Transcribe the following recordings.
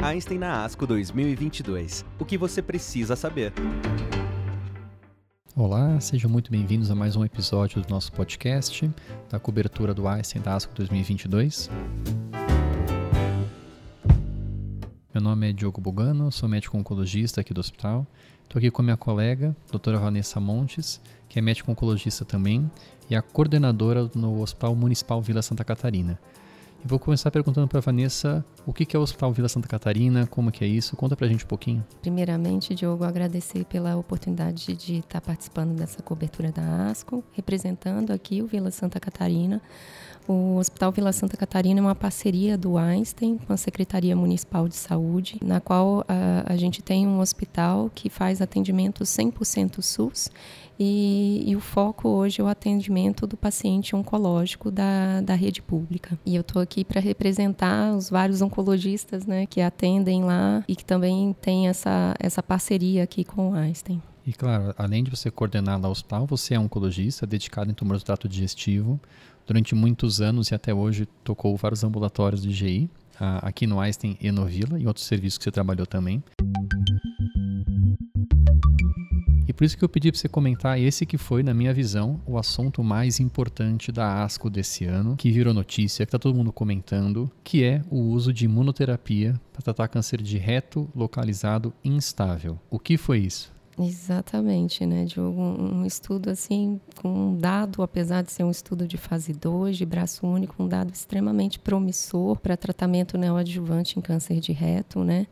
Einstein na ASCO 2022. O que você precisa saber. Olá, sejam muito bem-vindos a mais um episódio do nosso podcast, da cobertura do Einstein da ASCO 2022. Meu nome é Diogo Bugano, sou médico oncologista aqui do hospital. Estou aqui com minha colega, doutora Vanessa Montes, que é médico oncologista também e a coordenadora no Hospital Municipal Vila Santa Catarina. E vou começar perguntando para a Vanessa o que é o Hospital Vila Santa Catarina, como que é isso, conta para a gente um pouquinho. Primeiramente, Diogo, agradecer pela oportunidade de estar participando dessa cobertura da ASCO, representando aqui o Vila Santa Catarina. O Hospital Vila Santa Catarina é uma parceria do Einstein com a Secretaria Municipal de Saúde, na qual a, a gente tem um hospital que faz atendimento 100% SUS e, e, o foco hoje é o atendimento do paciente oncológico da, da rede pública. E eu estou aqui para representar os vários oncologistas né, que atendem lá e que também tem essa, essa parceria aqui com o Einstein. E claro, além de você coordenar lá o hospital, você é oncologista dedicado em tumores do trato digestivo. Durante muitos anos e até hoje tocou vários ambulatórios de GI, aqui no Einstein e no Vila, e outros serviços que você trabalhou também. Por isso que eu pedi para você comentar esse que foi, na minha visão, o assunto mais importante da ASCO desse ano, que virou notícia, que está todo mundo comentando, que é o uso de imunoterapia para tratar câncer de reto localizado instável. O que foi isso? Exatamente, né, Diogo? Um estudo assim, com um dado, apesar de ser um estudo de fase 2, de braço único, um dado extremamente promissor para tratamento neoadjuvante em câncer de reto, né?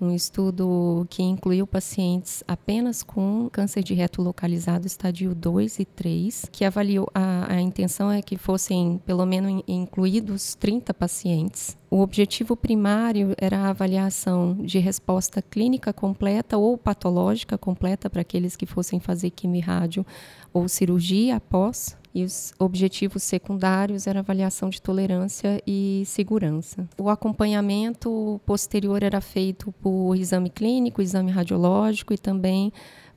Um estudo que incluiu pacientes apenas com câncer de reto localizado estadio 2 e 3, que avaliou a, a intenção é que fossem pelo menos incluídos 30 pacientes. O objetivo primário era a avaliação de resposta clínica completa ou patológica completa para aqueles que fossem fazer quimio-rádio ou cirurgia após e os objetivos secundários eram avaliação de tolerância e segurança. O acompanhamento posterior era feito por exame clínico, exame radiológico e também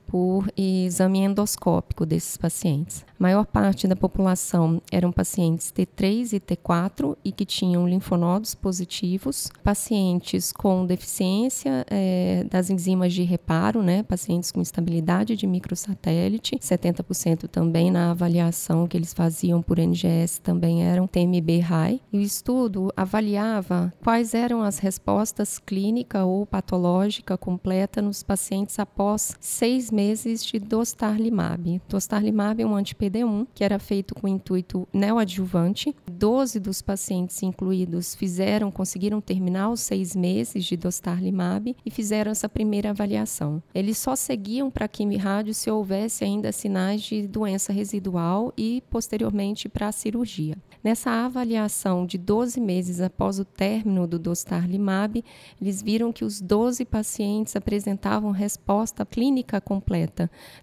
por exame endoscópico desses pacientes. A maior parte da população eram pacientes T3 e T4 e que tinham linfonodos positivos, pacientes com deficiência é, das enzimas de reparo, né, pacientes com instabilidade de microsatélite, 70% também na avaliação que eles faziam por NGS também eram TMB high. E o estudo avaliava quais eram as respostas clínica ou patológica completa nos pacientes após seis meses de dostarlimab. Dostarlimab é um anti-PD1 que era feito com intuito neoadjuvante. Doze dos pacientes incluídos fizeram, conseguiram terminar os seis meses de dostarlimab e fizeram essa primeira avaliação. Eles só seguiam para quimio-rádio se houvesse ainda sinais de doença residual e posteriormente para a cirurgia. Nessa avaliação de 12 meses após o término do dostarlimab, eles viram que os 12 pacientes apresentavam resposta clínica completa,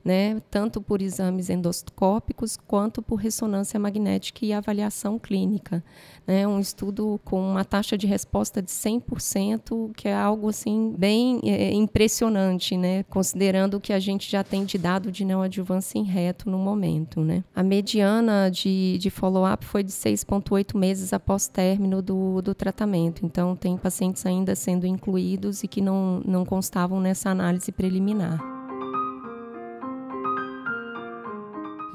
né, tanto por exames endoscópicos quanto por ressonância magnética e avaliação clínica. Né, um estudo com uma taxa de resposta de 100%, que é algo assim bem é, impressionante, né, considerando que a gente já tem de dado de neoadjuvância em reto no momento. Né. A mediana de, de follow-up foi de 6,8 meses após término do, do tratamento. Então, tem pacientes ainda sendo incluídos e que não, não constavam nessa análise preliminar.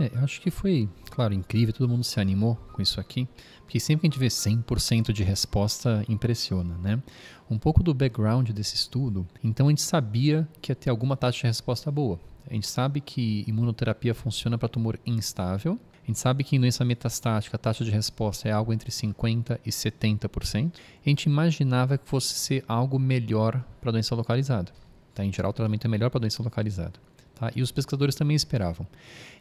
É, eu acho que foi, claro, incrível, todo mundo se animou com isso aqui, porque sempre que a gente vê 100% de resposta, impressiona, né? Um pouco do background desse estudo, então a gente sabia que ia ter alguma taxa de resposta boa. A gente sabe que imunoterapia funciona para tumor instável, a gente sabe que em doença metastática a taxa de resposta é algo entre 50% e 70%. A gente imaginava que fosse ser algo melhor para doença localizada. Tá? Em geral, o tratamento é melhor para doença localizada. Tá? E os pesquisadores também esperavam.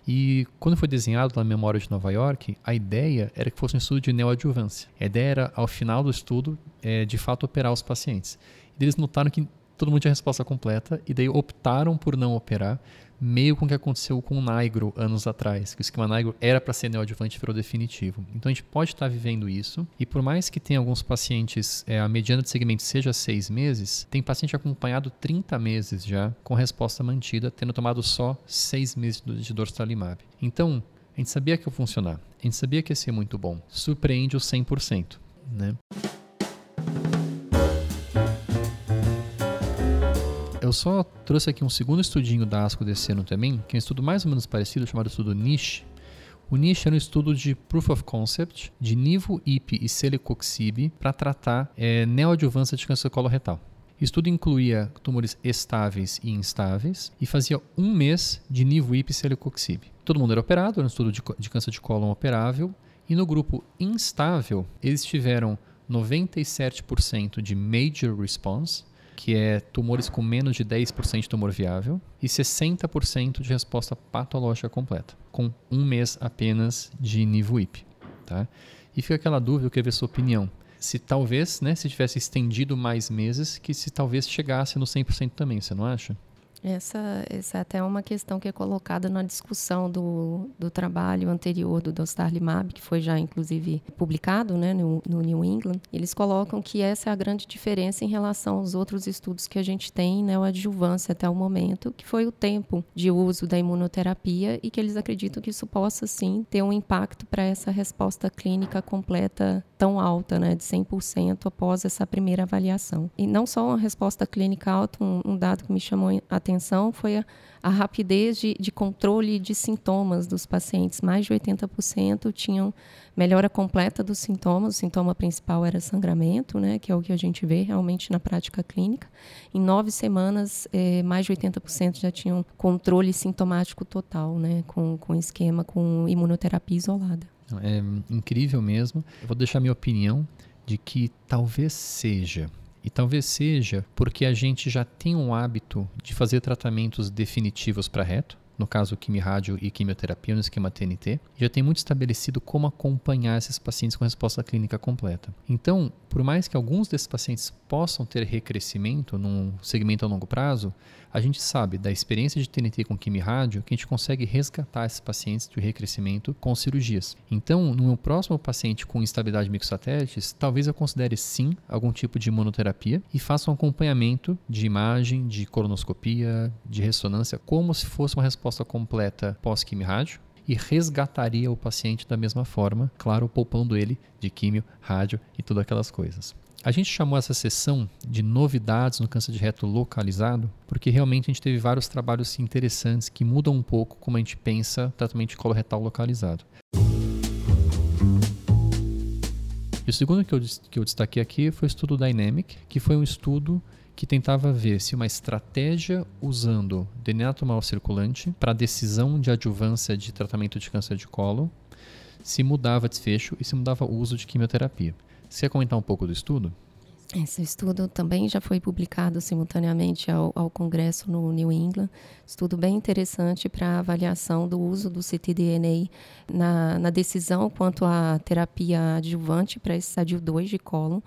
E quando foi desenhado na Memória de Nova York, a ideia era que fosse um estudo de neoadjuvância. A ideia era, ao final do estudo, é, de fato operar os pacientes. E eles notaram que todo mundo tinha a resposta completa e daí optaram por não operar, meio com o que aconteceu com o Nigro anos atrás, que o esquema Nigro era para ser neoadjuvante virou definitivo. Então a gente pode estar tá vivendo isso e por mais que tenha alguns pacientes, é, a mediana de segmento seja seis meses, tem paciente acompanhado 30 meses já com resposta mantida, tendo tomado só seis meses de dorsalimab. Então, a gente sabia que ia funcionar, a gente sabia que ia ser muito bom. Surpreende o 100%, né? Eu só trouxe aqui um segundo estudinho da ASCO desse ano também, que é um estudo mais ou menos parecido, chamado estudo NICHE. O NICHE era um estudo de Proof of Concept de Nivo, IP e Celecoxib para tratar é, neoadjuvância de câncer coloretal. O estudo incluía tumores estáveis e instáveis e fazia um mês de Nivo, IP e Celecoxib. Todo mundo era operado, era um estudo de, de câncer de cólon operável, e no grupo instável, eles tiveram 97% de major response, que é tumores com menos de 10% de tumor viável, e 60% de resposta patológica completa, com um mês apenas de NIVO-IP. Tá? E fica aquela dúvida, eu queria ver sua opinião. Se talvez, né, se tivesse estendido mais meses, que se talvez chegasse no 100% também, você não acha? Essa, essa é até uma questão que é colocada na discussão do, do trabalho anterior do Dostarlimab, que foi já inclusive publicado né, no, no, New England. Eles colocam que essa é a grande diferença em relação aos outros estudos que a gente tem neoadjuvância até o momento, que foi o tempo de uso da imunoterapia e que eles acreditam que isso possa sim ter um impacto para essa resposta clínica completa tão alta, né, de 100% após essa primeira avaliação. E não só uma resposta clínica alta, um, um dado que me chamou a atenção foi a, a rapidez de, de, controle de sintomas dos pacientes. Mais de 80% tinham melhora completa dos sintomas. O sintoma principal era sangramento, né, que é o que a gente vê realmente na prática clínica. Em nove semanas, eh, mais de 80% já tinham controle sintomático total, né, com, com esquema com imunoterapia isolada. É incrível mesmo. Eu vou deixar minha opinião de que talvez seja e talvez seja porque a gente já tem um hábito de fazer tratamentos definitivos para reto, no caso quimio-rádio e quimioterapia no esquema TNT, já tem muito estabelecido como acompanhar esses pacientes com resposta clínica completa. Então, por mais que alguns desses pacientes possam ter recrescimento num segmento a longo prazo, a gente sabe da experiência de TNT com quimio-rádio que a gente consegue resgatar esses pacientes de recrescimento com cirurgias. Então, no meu próximo paciente com instabilidade de microsatélites, talvez eu considere sim algum tipo de imunoterapia e faça um acompanhamento de imagem, de colonoscopia, de ressonância, como se fosse uma resposta completa pós-quimio-rádio e resgataria o paciente da mesma forma, claro, poupando ele de químio, rádio e todas aquelas coisas. A gente chamou essa sessão de novidades no câncer de reto localizado, porque realmente a gente teve vários trabalhos interessantes que mudam um pouco como a gente pensa tratamento de coloretal localizado. E o segundo que eu, que eu destaquei aqui foi o estudo Dynamic, que foi um estudo que tentava ver se uma estratégia usando DNA tumoral circulante para decisão de adjuvância de tratamento de câncer de colo se mudava desfecho e se mudava o uso de quimioterapia. Você quer comentar um pouco do estudo? Esse estudo também já foi publicado simultaneamente ao, ao Congresso no New England. Estudo bem interessante para avaliação do uso do ctDNA na, na decisão quanto à terapia adjuvante para esse estadio 2 de cólon,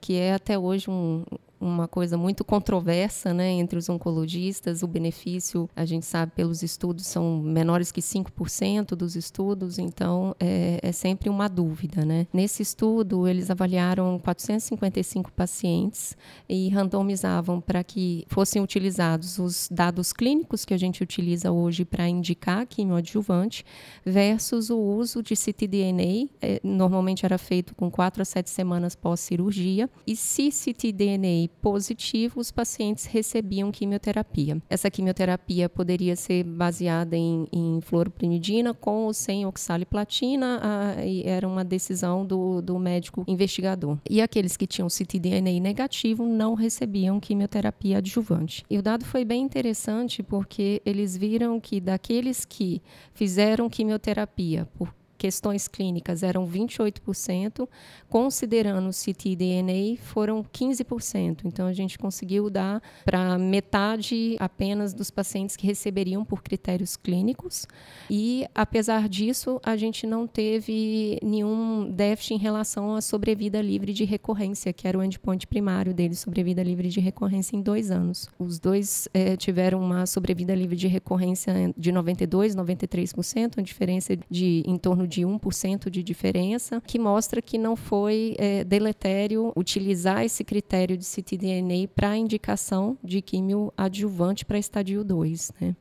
que é até hoje um, uma coisa muito controversa né, entre os oncologistas. O benefício, a gente sabe pelos estudos, são menores que 5% dos estudos, então é, é, sempre uma dúvida. Né? Nesse estudo, eles avaliaram 455 pacientes e randomizavam para que fossem utilizados os dados clínicos que a gente utiliza hoje para indicar quimioadjuvante versus o uso de ctDNA. É, normalmente era feito com 4 a 7 semanas pós-cirurgia. E se ctDNA positivo, os pacientes recebiam quimioterapia. Essa quimioterapia poderia ser baseada em, em fluoroprimidina com ou sem oxaliplatina, a, era uma decisão do, do médico investigador. E aqueles que tinham ctDNA negativo não recebiam quimioterapia adjuvante. E o dado foi bem interessante porque eles viram que daqueles que fizeram quimioterapia por questões clínicas eram 28%, considerando o ctDNA foram 15%. Então a gente conseguiu dar para metade apenas dos pacientes que receberiam por critérios clínicos. E apesar disso, a gente não teve nenhum déficit em relação à sobrevida livre de recorrência, que era o endpoint primário dele, sobrevida livre de recorrência em dois anos. Os dois é, tiveram uma sobrevida livre de recorrência de 92, 93%, uma diferença de em torno de 1% de diferença, que mostra que não foi é, deletério utilizar esse critério de ctDNA para indicação de químio adjuvante para estadio 2. Né?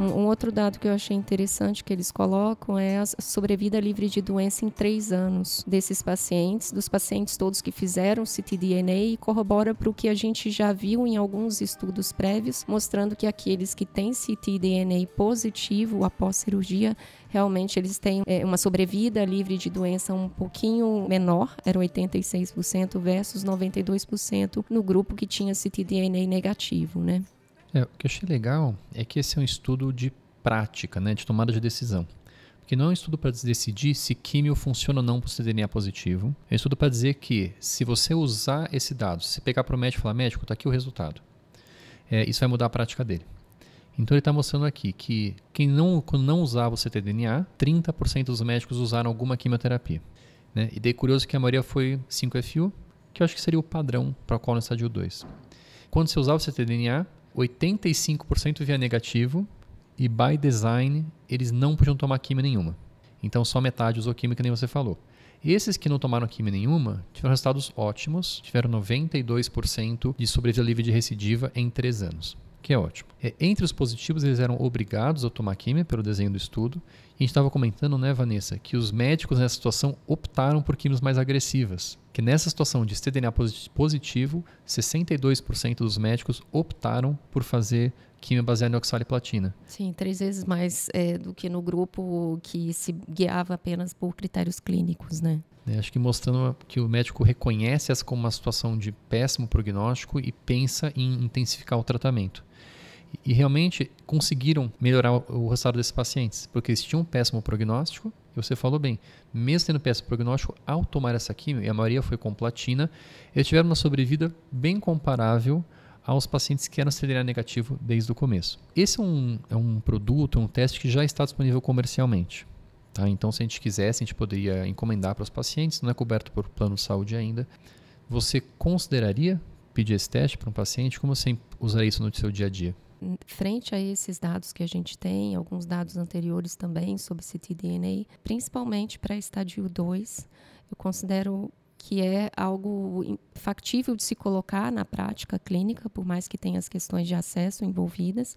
Um, um, outro dado que eu achei interessante que eles colocam é a sobrevida livre de doença em três anos desses pacientes, dos pacientes todos que fizeram ctDNA e corrobora para o que a gente já viu em alguns estudos prévios, mostrando que aqueles que têm ctDNA positivo após cirurgia realmente eles têm é, uma sobrevida livre de doença um pouquinho menor, era 86% versus 92% no grupo que tinha ctDNA negativo, né? É, o que eu achei legal é que esse é um estudo de prática, né, de tomada de decisão. Porque não é um estudo para decidir se químio funciona ou não para o DNA positivo. É um estudo para dizer que se você usar esse dado, se pegar para o médico e falar, médico, está aqui o resultado, é, isso vai mudar a prática dele. Então ele está mostrando aqui que quem não, quando não usava o ctDNA, 30% dos médicos usaram alguma quimioterapia. Né? E daí curioso que a maioria foi 5FU, que eu acho que seria o padrão para qual no estádio 2. Quando você usava o ctDNA, 85% via negativo e by design eles não podiam tomar química nenhuma. Então só metade usou química, nem você falou. Esses que não tomaram química nenhuma tiveram resultados ótimos, tiveram 92% de sobrevida livre de recidiva em 3 anos que é ótimo. É, entre os positivos, eles eram obrigados a tomar química pelo desenho do estudo. E a gente estava comentando, né, Vanessa, que os médicos nessa situação optaram por químicas mais agressivas. Que nessa situação de cDNA positivo, 62% dos médicos optaram por fazer química baseada em oxaliplatina. Sim, três vezes mais é, do que no grupo que se guiava apenas por critérios clínicos, né? É, acho que mostrando que o médico reconhece essa como uma situação de péssimo prognóstico e pensa em intensificar o tratamento e realmente conseguiram melhorar o resultado desses pacientes, porque eles tinham um péssimo prognóstico, e você falou bem, mesmo tendo péssimo prognóstico, ao tomar essa quimio, e a maioria foi com platina, eles tiveram uma sobrevida bem comparável aos pacientes que eram CDNA negativo desde o começo. Esse é um, é um produto, um teste que já está disponível comercialmente. Tá? Então, se a gente quisesse, a gente poderia encomendar para os pacientes, não é coberto por plano de saúde ainda. Você consideraria pedir esse teste para um paciente? Como você usaria isso no seu dia a dia? frente a esses dados que a gente tem, alguns dados anteriores também sobre ctDNA, principalmente para estadio 2, eu considero que é algo factível de se colocar na prática clínica, por mais que tenha as questões de acesso envolvidas,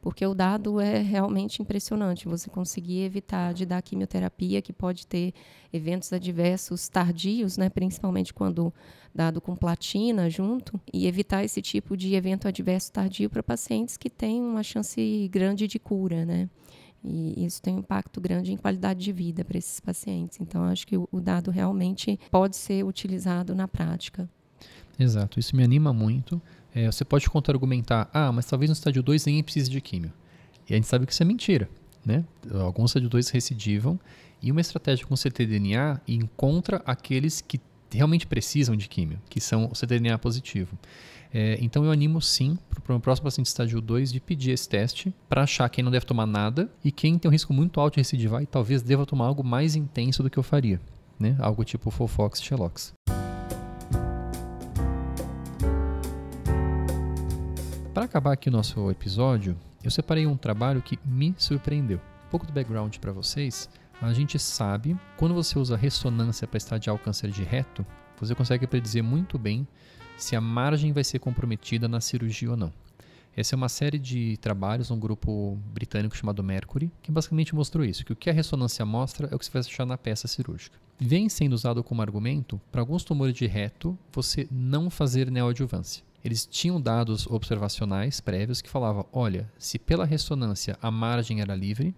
porque o dado é realmente impressionante. Você conseguir evitar de dar quimioterapia, que pode ter eventos adversos tardios, né, principalmente quando dado com platina junto, e evitar esse tipo de evento adverso tardio para pacientes que têm uma chance grande de cura, né? E isso tem um impacto grande em qualidade de vida para esses pacientes. Então, acho que o dado realmente pode ser utilizado na prática. Exato, isso me anima muito. É, você pode contra-argumentar, ah, mas talvez no estádio 2 ninguém precise de químio. E a gente sabe que isso é mentira. Né? Alguns estádio 2 recidivam e uma estratégia com ctDNA encontra aqueles que realmente precisam de químio, que são o ctDNA positivo. É, então eu animo sim para o próximo paciente estágio 2 de pedir esse teste para achar quem não deve tomar nada e quem tem um risco muito alto de recidivar e talvez deva tomar algo mais intenso do que eu faria. Né? Algo tipo Fofox Xelox. Para acabar aqui o nosso episódio, eu separei um trabalho que me surpreendeu. Um pouco do background para vocês. A gente sabe, quando você usa ressonância para estadiar o câncer de reto, você consegue predizer muito bem se a margem vai ser comprometida na cirurgia ou não. Essa é uma série de trabalhos, um grupo britânico chamado Mercury, que basicamente mostrou isso, que o que a ressonância mostra é o que você vai achar na peça cirúrgica. Vem sendo usado como argumento para alguns tumores de reto você não fazer neoadjuvância eles tinham dados observacionais prévios que falavam: olha, se pela ressonância a margem era livre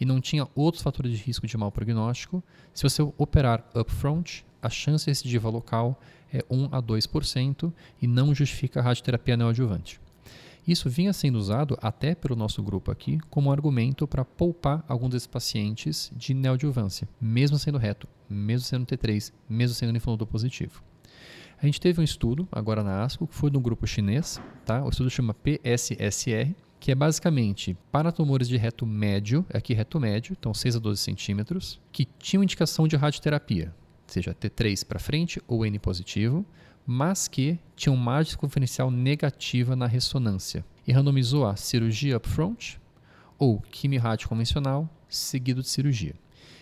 e não tinha outros fatores de risco de mau prognóstico, se você operar upfront, a chance de recidiva local é 1 a 2% e não justifica a radioterapia neoadjuvante. Isso vinha sendo usado até pelo nosso grupo aqui como argumento para poupar alguns desses pacientes de neoadjuvância, mesmo sendo reto, mesmo sendo T3, mesmo sendo linfonodo positivo. A gente teve um estudo agora na ASCO que foi de um grupo chinês, tá? O estudo chama PSSR, que é basicamente para tumores de reto médio, aqui reto médio, então 6 a 12 centímetros, que tinham indicação de radioterapia, seja T3 para frente ou N positivo, mas que tinham margem conferencial negativa na ressonância. E randomizou a cirurgia upfront ou quimio-rádio convencional seguido de cirurgia.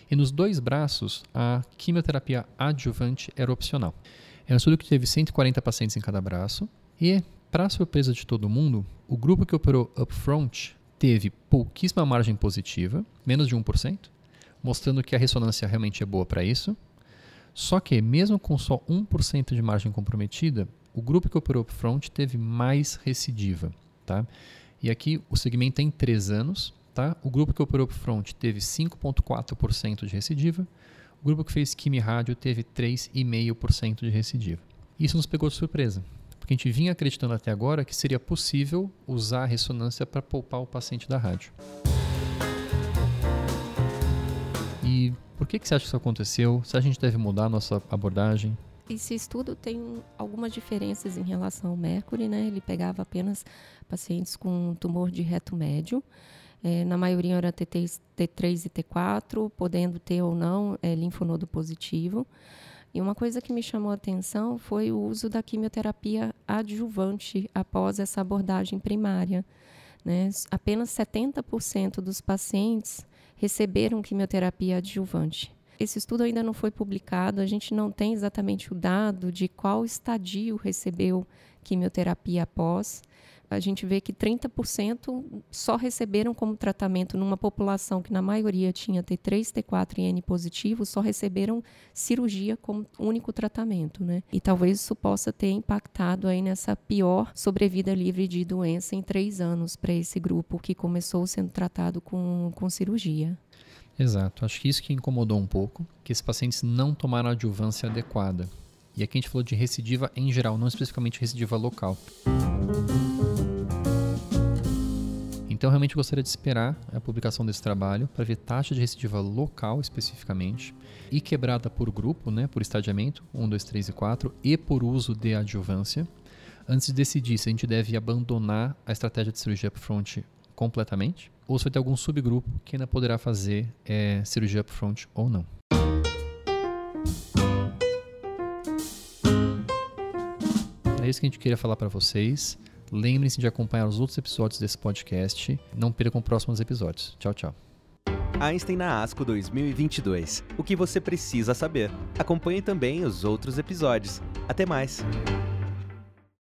E nos dois braços, a quimioterapia adjuvante era opcional. É um estudo que teve 140 pacientes em cada braço e, para surpresa de todo mundo, o grupo que operou upfront teve pouquíssima margem positiva, menos de 1%, mostrando que a ressonância realmente é boa para isso. Só que, mesmo com só 1% de margem comprometida, o grupo que operou upfront teve mais recidiva. Tá? E aqui o segmento tem 3 anos. Tá? O grupo que operou upfront teve 5,4% de recidiva. O grupo que fez Kimi Rádio teve 3,5% de recidiva. Isso nos pegou de surpresa, porque a gente vinha acreditando até agora que seria possível usar a ressonância para poupar o paciente da rádio. E por que, que você acha que isso aconteceu? Se a gente deve mudar a nossa abordagem? Esse estudo tem algumas diferenças em relação ao Mercury, né? Ele pegava apenas pacientes com tumor de reto médio. É, na maioria era T3, T3 e T4, podendo ter ou não é, linfonodo positivo. E uma coisa que me chamou a atenção foi o uso da quimioterapia adjuvante após essa abordagem primária. Né? Apenas 70% dos pacientes receberam quimioterapia adjuvante. Esse estudo ainda não foi publicado, a gente não tem exatamente o dado de qual estadio recebeu quimioterapia após. A gente vê que 30% só receberam como tratamento numa população que na maioria tinha T3, T4 e N positivo, só receberam cirurgia como único tratamento, né? E talvez isso possa ter impactado aí nessa pior sobrevida livre de doença em três anos para esse grupo que começou sendo tratado com, com cirurgia. Exato. Acho que isso que incomodou um pouco, que esses pacientes não tomaram a adjuvância adequada. E aqui a gente falou de recidiva em geral, não especificamente recidiva local. Então, realmente gostaria de esperar a publicação desse trabalho para ver taxa de recidiva local especificamente e quebrada por grupo, né, por estadiamento, 1, 2, 3 e 4, e por uso de adjuvância, antes de decidir se a gente deve abandonar a estratégia de cirurgia upfront completamente ou se vai ter algum subgrupo que ainda poderá fazer é, cirurgia upfront ou não. É isso que a gente queria falar para vocês. Lembrem-se de acompanhar os outros episódios desse podcast. Não percam os próximos episódios. Tchau, tchau. Einstein na ASCO 2022. O que você precisa saber. Acompanhe também os outros episódios. Até mais!